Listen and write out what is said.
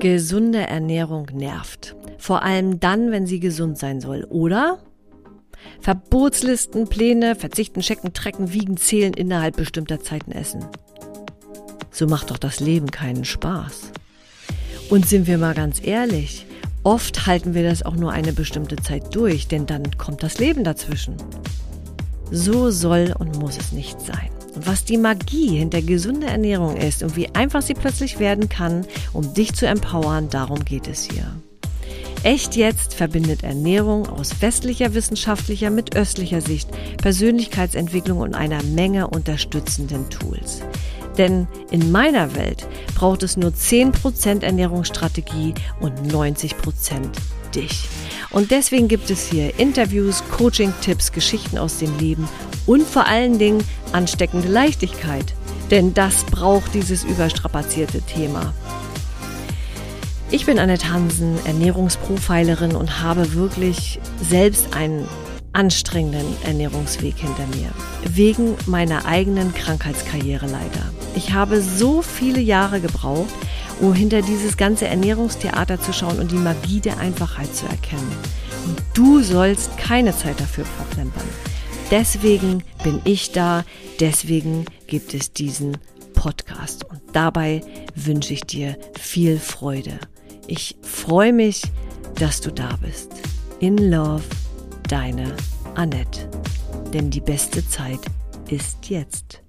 Gesunde Ernährung nervt. Vor allem dann, wenn sie gesund sein soll, oder? Verbotslisten, Pläne, verzichten, checken, trecken, wiegen, zählen, innerhalb bestimmter Zeiten essen. So macht doch das Leben keinen Spaß. Und sind wir mal ganz ehrlich, oft halten wir das auch nur eine bestimmte Zeit durch, denn dann kommt das Leben dazwischen. So soll und muss es nicht sein. Und was die Magie hinter gesunder Ernährung ist und wie einfach sie plötzlich werden kann, um dich zu empowern, darum geht es hier. Echt jetzt verbindet Ernährung aus westlicher wissenschaftlicher mit östlicher Sicht, Persönlichkeitsentwicklung und einer Menge unterstützenden Tools. Denn in meiner Welt braucht es nur 10% Ernährungsstrategie und 90% dich. Und deswegen gibt es hier Interviews, Coaching-Tipps, Geschichten aus dem Leben und vor allen Dingen ansteckende Leichtigkeit. Denn das braucht dieses überstrapazierte Thema. Ich bin Annette Hansen, Ernährungsprofilerin und habe wirklich selbst einen anstrengenden Ernährungsweg hinter mir. Wegen meiner eigenen Krankheitskarriere leider. Ich habe so viele Jahre gebraucht, um hinter dieses ganze Ernährungstheater zu schauen und die Magie der Einfachheit zu erkennen. Und du sollst keine Zeit dafür verplempern. Deswegen bin ich da, deswegen gibt es diesen Podcast und dabei wünsche ich dir viel Freude. Ich freue mich, dass du da bist. In Love, deine Annette. Denn die beste Zeit ist jetzt.